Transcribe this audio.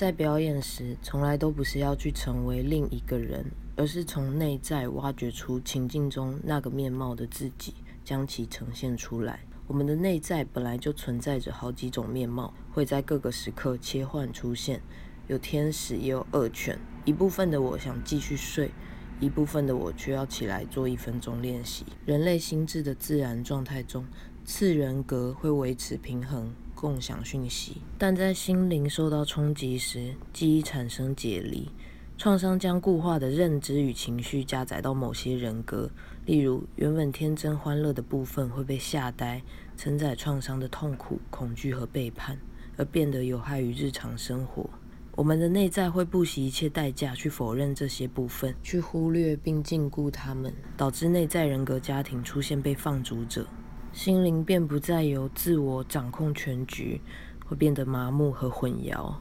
在表演时，从来都不是要去成为另一个人，而是从内在挖掘出情境中那个面貌的自己，将其呈现出来。我们的内在本来就存在着好几种面貌，会在各个时刻切换出现，有天使也有恶犬。一部分的我想继续睡，一部分的我却要起来做一分钟练习。人类心智的自然状态中，次人格会维持平衡。共享讯息，但在心灵受到冲击时，记忆产生解离，创伤将固化的认知与情绪加载到某些人格，例如原本天真欢乐的部分会被吓呆，承载创伤的痛苦、恐惧和背叛，而变得有害于日常生活。我们的内在会不惜一切代价去否认这些部分，去忽略并禁锢他们，导致内在人格家庭出现被放逐者。心灵便不再由自我掌控全局，会变得麻木和混淆。